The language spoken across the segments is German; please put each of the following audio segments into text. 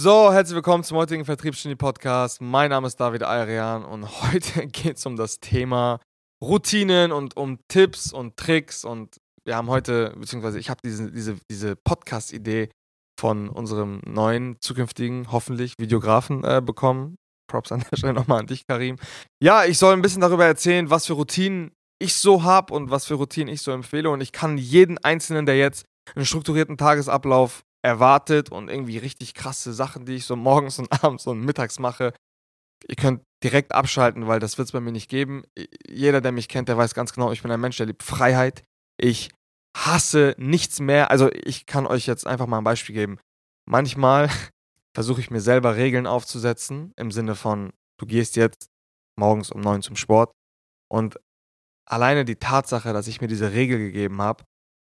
So, herzlich willkommen zum heutigen Vertriebsgenie Podcast. Mein Name ist David Ayrian und heute geht es um das Thema Routinen und um Tipps und Tricks. Und wir haben heute, beziehungsweise ich habe diese, diese, diese Podcast-Idee von unserem neuen zukünftigen, hoffentlich, Videografen äh, bekommen. Props an der Stelle nochmal an dich, Karim. Ja, ich soll ein bisschen darüber erzählen, was für Routinen ich so habe und was für Routinen ich so empfehle. Und ich kann jeden Einzelnen, der jetzt einen strukturierten Tagesablauf erwartet und irgendwie richtig krasse Sachen, die ich so morgens und abends und mittags mache. Ihr könnt direkt abschalten, weil das wird es bei mir nicht geben. Jeder, der mich kennt, der weiß ganz genau, ich bin ein Mensch, der liebt Freiheit. Ich hasse nichts mehr. Also ich kann euch jetzt einfach mal ein Beispiel geben. Manchmal versuche ich mir selber Regeln aufzusetzen, im Sinne von, du gehst jetzt morgens um neun zum Sport und alleine die Tatsache, dass ich mir diese Regel gegeben habe,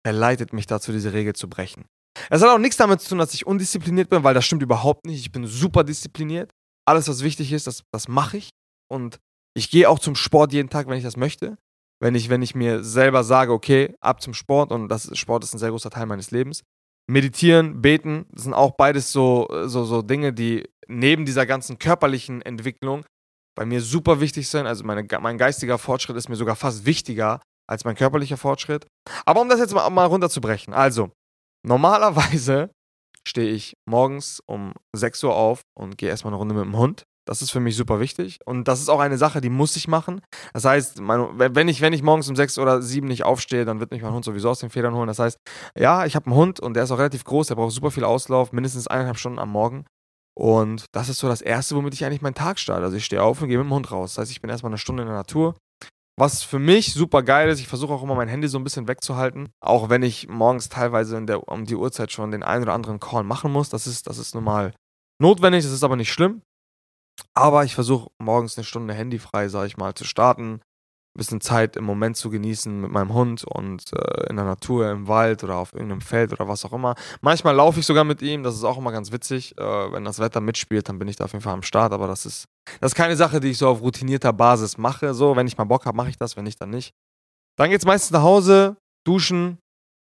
verleitet mich dazu, diese Regel zu brechen. Es hat auch nichts damit zu tun, dass ich undiszipliniert bin, weil das stimmt überhaupt nicht. Ich bin super diszipliniert. Alles, was wichtig ist, das, das mache ich. Und ich gehe auch zum Sport jeden Tag, wenn ich das möchte. Wenn ich, wenn ich mir selber sage, okay, ab zum Sport und das Sport ist ein sehr großer Teil meines Lebens. Meditieren, beten, das sind auch beides so, so, so Dinge, die neben dieser ganzen körperlichen Entwicklung bei mir super wichtig sind. Also meine, mein geistiger Fortschritt ist mir sogar fast wichtiger als mein körperlicher Fortschritt. Aber um das jetzt mal, mal runterzubrechen, also Normalerweise stehe ich morgens um 6 Uhr auf und gehe erstmal eine Runde mit dem Hund. Das ist für mich super wichtig. Und das ist auch eine Sache, die muss ich machen. Das heißt, mein, wenn, ich, wenn ich morgens um 6 oder 7 nicht aufstehe, dann wird mich mein Hund sowieso aus den Federn holen. Das heißt, ja, ich habe einen Hund und der ist auch relativ groß, der braucht super viel Auslauf, mindestens eineinhalb Stunden am Morgen. Und das ist so das Erste, womit ich eigentlich meinen Tag starte. Also ich stehe auf und gehe mit dem Hund raus. Das heißt, ich bin erstmal eine Stunde in der Natur, was für mich super geil ist, ich versuche auch immer mein Handy so ein bisschen wegzuhalten, auch wenn ich morgens teilweise der, um die Uhrzeit schon den einen oder anderen Call machen muss. Das ist, das ist normal notwendig, das ist aber nicht schlimm. Aber ich versuche morgens eine Stunde handyfrei, sage ich mal, zu starten, ein bisschen Zeit im Moment zu genießen mit meinem Hund und äh, in der Natur, im Wald oder auf irgendeinem Feld oder was auch immer. Manchmal laufe ich sogar mit ihm, das ist auch immer ganz witzig. Äh, wenn das Wetter mitspielt, dann bin ich da auf jeden Fall am Start, aber das ist, das ist keine Sache, die ich so auf routinierter Basis mache. So, wenn ich mal Bock habe, mache ich das, wenn nicht, dann nicht. Dann geht es meistens nach Hause, duschen,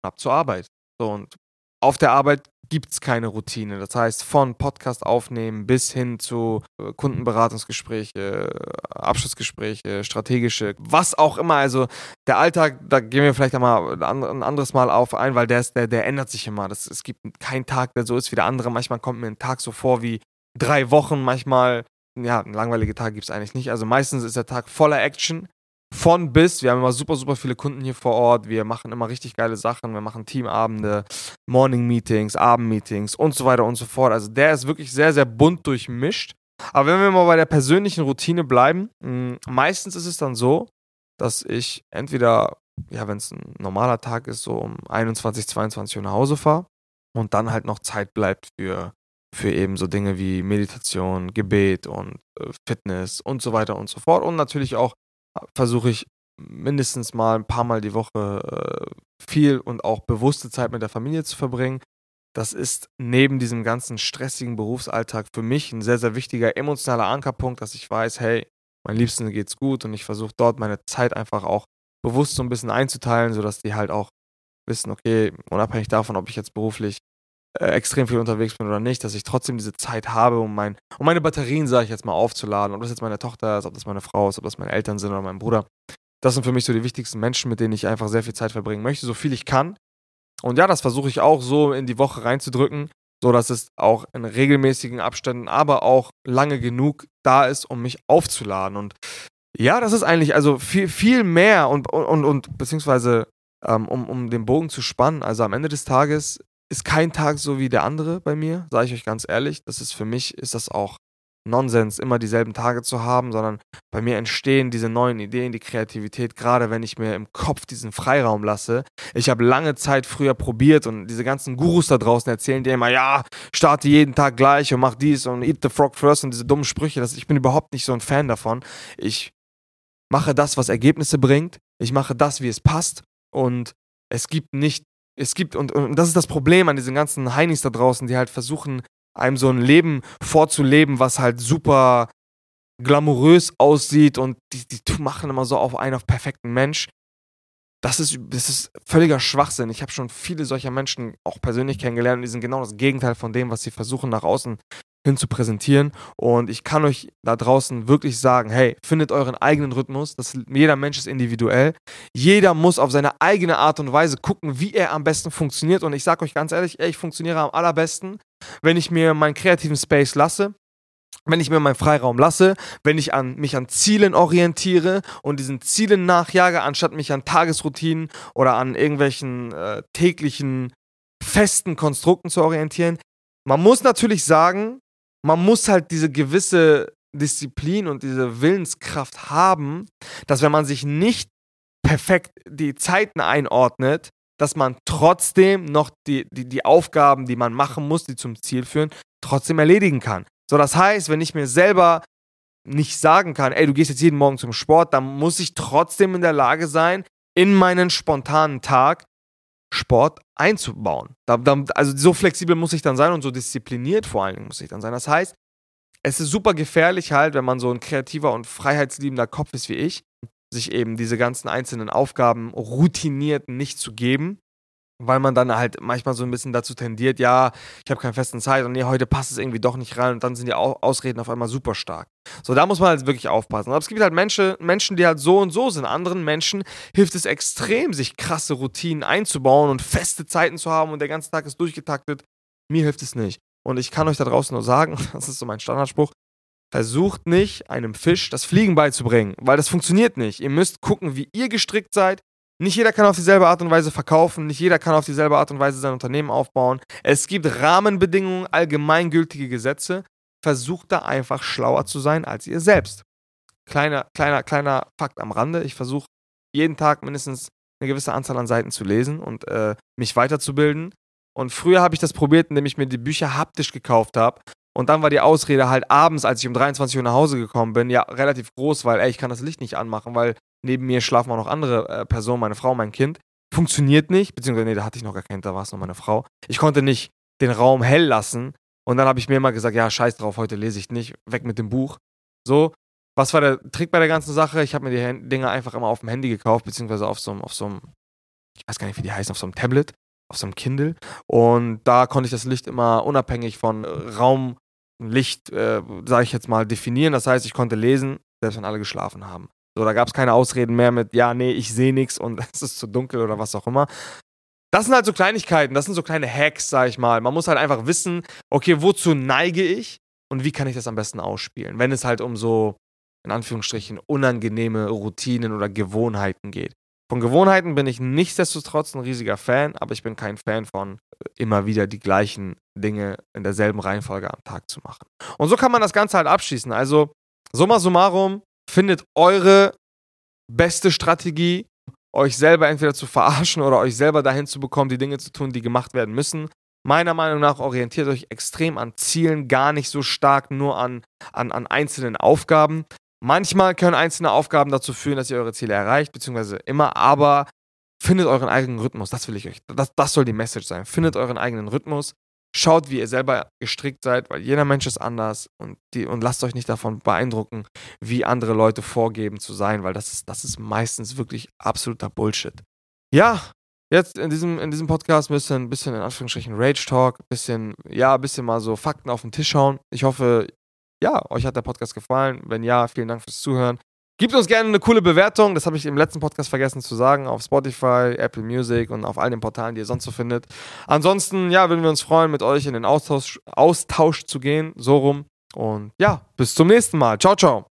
ab zur Arbeit. So, und auf der Arbeit gibt es keine Routine. Das heißt, von Podcast aufnehmen bis hin zu äh, Kundenberatungsgespräche, Abschlussgespräche, strategische, was auch immer. Also der Alltag, da gehen wir vielleicht einmal ein anderes Mal auf ein, weil der, ist, der, der ändert sich immer. Das, es gibt keinen Tag, der so ist wie der andere. Manchmal kommt mir ein Tag so vor wie drei Wochen, manchmal, ja, ein langweiliger Tag gibt es eigentlich nicht. Also meistens ist der Tag voller Action von bis. Wir haben immer super, super viele Kunden hier vor Ort. Wir machen immer richtig geile Sachen. Wir machen Teamabende, Morning-Meetings, Abend-Meetings und so weiter und so fort. Also der ist wirklich sehr, sehr bunt durchmischt. Aber wenn wir mal bei der persönlichen Routine bleiben, hm, meistens ist es dann so, dass ich entweder, ja, wenn es ein normaler Tag ist, so um 21, 22 Uhr nach Hause fahre und dann halt noch Zeit bleibt für, für eben so Dinge wie Meditation, Gebet und äh, Fitness und so weiter und so fort. Und natürlich auch versuche ich mindestens mal ein paar Mal die Woche äh, viel und auch bewusste Zeit mit der Familie zu verbringen. Das ist neben diesem ganzen stressigen Berufsalltag für mich ein sehr, sehr wichtiger emotionaler Ankerpunkt, dass ich weiß, hey, mein Liebsten geht's gut und ich versuche dort meine Zeit einfach auch bewusst so ein bisschen einzuteilen, sodass die halt auch wissen, okay, unabhängig davon, ob ich jetzt beruflich äh, extrem viel unterwegs bin oder nicht, dass ich trotzdem diese Zeit habe, um, mein, um meine Batterien, sage ich jetzt mal, aufzuladen. Ob das jetzt meine Tochter ist, ob das meine Frau ist, ob das meine Eltern sind oder mein Bruder. Das sind für mich so die wichtigsten Menschen, mit denen ich einfach sehr viel Zeit verbringen möchte, so viel ich kann. Und ja, das versuche ich auch so in die Woche reinzudrücken, so dass es auch in regelmäßigen Abständen, aber auch lange genug da ist, um mich aufzuladen. Und ja, das ist eigentlich also viel, viel mehr und, und, und beziehungsweise ähm, um, um den Bogen zu spannen. Also am Ende des Tages ist kein Tag so wie der andere bei mir, sage ich euch ganz ehrlich. Das ist für mich, ist das auch Nonsens, immer dieselben Tage zu haben, sondern bei mir entstehen diese neuen Ideen, die Kreativität, gerade wenn ich mir im Kopf diesen Freiraum lasse. Ich habe lange Zeit früher probiert und diese ganzen Gurus da draußen erzählen dir immer, ja, starte jeden Tag gleich und mach dies und eat the frog first und diese dummen Sprüche. Das, ich bin überhaupt nicht so ein Fan davon. Ich mache das, was Ergebnisse bringt. Ich mache das, wie es passt und es gibt nicht es gibt, und, und das ist das Problem an diesen ganzen Heinis da draußen, die halt versuchen, einem so ein Leben vorzuleben, was halt super glamourös aussieht und die, die machen immer so auf einen auf perfekten Mensch. Das ist, das ist völliger Schwachsinn. Ich habe schon viele solcher Menschen auch persönlich kennengelernt und die sind genau das Gegenteil von dem, was sie versuchen nach außen hin zu präsentieren. Und ich kann euch da draußen wirklich sagen, hey, findet euren eigenen Rhythmus. Das, jeder Mensch ist individuell. Jeder muss auf seine eigene Art und Weise gucken, wie er am besten funktioniert. Und ich sage euch ganz ehrlich, ich funktioniere am allerbesten, wenn ich mir meinen kreativen Space lasse, wenn ich mir meinen Freiraum lasse, wenn ich an, mich an Zielen orientiere und diesen Zielen nachjage, anstatt mich an Tagesroutinen oder an irgendwelchen äh, täglichen festen Konstrukten zu orientieren. Man muss natürlich sagen, man muss halt diese gewisse Disziplin und diese Willenskraft haben, dass wenn man sich nicht perfekt die Zeiten einordnet, dass man trotzdem noch die, die, die Aufgaben, die man machen muss, die zum Ziel führen, trotzdem erledigen kann. So, das heißt, wenn ich mir selber nicht sagen kann, ey, du gehst jetzt jeden Morgen zum Sport, dann muss ich trotzdem in der Lage sein, in meinen spontanen Tag Sport einzubauen. Also so flexibel muss ich dann sein und so diszipliniert vor allen Dingen muss ich dann sein. Das heißt, es ist super gefährlich halt, wenn man so ein kreativer und freiheitsliebender Kopf ist wie ich, sich eben diese ganzen einzelnen Aufgaben routiniert nicht zu geben, weil man dann halt manchmal so ein bisschen dazu tendiert, ja, ich habe keine festen Zeit und nee, heute passt es irgendwie doch nicht rein und dann sind die Ausreden auf einmal super stark. So, da muss man halt wirklich aufpassen. Aber es gibt halt Menschen, Menschen, die halt so und so sind. Anderen Menschen hilft es extrem, sich krasse Routinen einzubauen und feste Zeiten zu haben und der ganze Tag ist durchgetaktet. Mir hilft es nicht. Und ich kann euch da draußen nur sagen, das ist so mein Standardspruch, versucht nicht, einem Fisch das Fliegen beizubringen, weil das funktioniert nicht. Ihr müsst gucken, wie ihr gestrickt seid, nicht jeder kann auf dieselbe Art und Weise verkaufen, nicht jeder kann auf dieselbe Art und Weise sein Unternehmen aufbauen. Es gibt Rahmenbedingungen, allgemeingültige Gesetze. Versucht da einfach schlauer zu sein als ihr selbst. Kleiner, kleiner, kleiner Fakt am Rande. Ich versuche jeden Tag mindestens eine gewisse Anzahl an Seiten zu lesen und äh, mich weiterzubilden. Und früher habe ich das probiert, indem ich mir die Bücher haptisch gekauft habe. Und dann war die Ausrede halt abends, als ich um 23 Uhr nach Hause gekommen bin, ja relativ groß, weil ey, ich kann das Licht nicht anmachen, weil neben mir schlafen auch noch andere äh, Personen, meine Frau, mein Kind. Funktioniert nicht, beziehungsweise, nee, da hatte ich noch gar keinen, da war es noch meine Frau. Ich konnte nicht den Raum hell lassen. Und dann habe ich mir immer gesagt, ja, scheiß drauf, heute lese ich nicht, weg mit dem Buch. So, was war der Trick bei der ganzen Sache? Ich habe mir die Dinger einfach immer auf dem Handy gekauft, beziehungsweise auf so einem, auf ich weiß gar nicht, wie die heißen, auf so einem Tablet, auf so einem Kindle. Und da konnte ich das Licht immer unabhängig von Raumlicht, äh, sage ich jetzt mal, definieren. Das heißt, ich konnte lesen, selbst wenn alle geschlafen haben. So, da gab es keine Ausreden mehr mit, ja, nee, ich sehe nichts und es ist zu dunkel oder was auch immer. Das sind halt so Kleinigkeiten, das sind so kleine Hacks, sag ich mal. Man muss halt einfach wissen, okay, wozu neige ich und wie kann ich das am besten ausspielen, wenn es halt um so, in Anführungsstrichen, unangenehme Routinen oder Gewohnheiten geht. Von Gewohnheiten bin ich nichtsdestotrotz ein riesiger Fan, aber ich bin kein Fan von äh, immer wieder die gleichen Dinge in derselben Reihenfolge am Tag zu machen. Und so kann man das Ganze halt abschließen. Also, summa summarum, findet eure beste Strategie, euch selber entweder zu verarschen oder euch selber dahin zu bekommen, die Dinge zu tun, die gemacht werden müssen. Meiner Meinung nach orientiert euch extrem an Zielen, gar nicht so stark nur an, an, an einzelnen Aufgaben. Manchmal können einzelne Aufgaben dazu führen, dass ihr eure Ziele erreicht, beziehungsweise immer, aber findet euren eigenen Rhythmus. Das will ich euch. Das, das soll die Message sein. Findet euren eigenen Rhythmus. Schaut, wie ihr selber gestrickt seid, weil jeder Mensch ist anders und, die, und lasst euch nicht davon beeindrucken, wie andere Leute vorgeben zu sein, weil das ist, das ist meistens wirklich absoluter Bullshit. Ja, jetzt in diesem, in diesem Podcast müsst ihr ein bisschen in Anführungsstrichen Rage Talk, bisschen, ja, ein bisschen mal so Fakten auf den Tisch hauen. Ich hoffe, ja, euch hat der Podcast gefallen. Wenn ja, vielen Dank fürs Zuhören. Gebt uns gerne eine coole Bewertung, das habe ich im letzten Podcast vergessen zu sagen, auf Spotify, Apple Music und auf all den Portalen, die ihr sonst so findet. Ansonsten, ja, würden wir uns freuen, mit euch in den Austausch, Austausch zu gehen, so rum. Und ja, bis zum nächsten Mal. Ciao, ciao.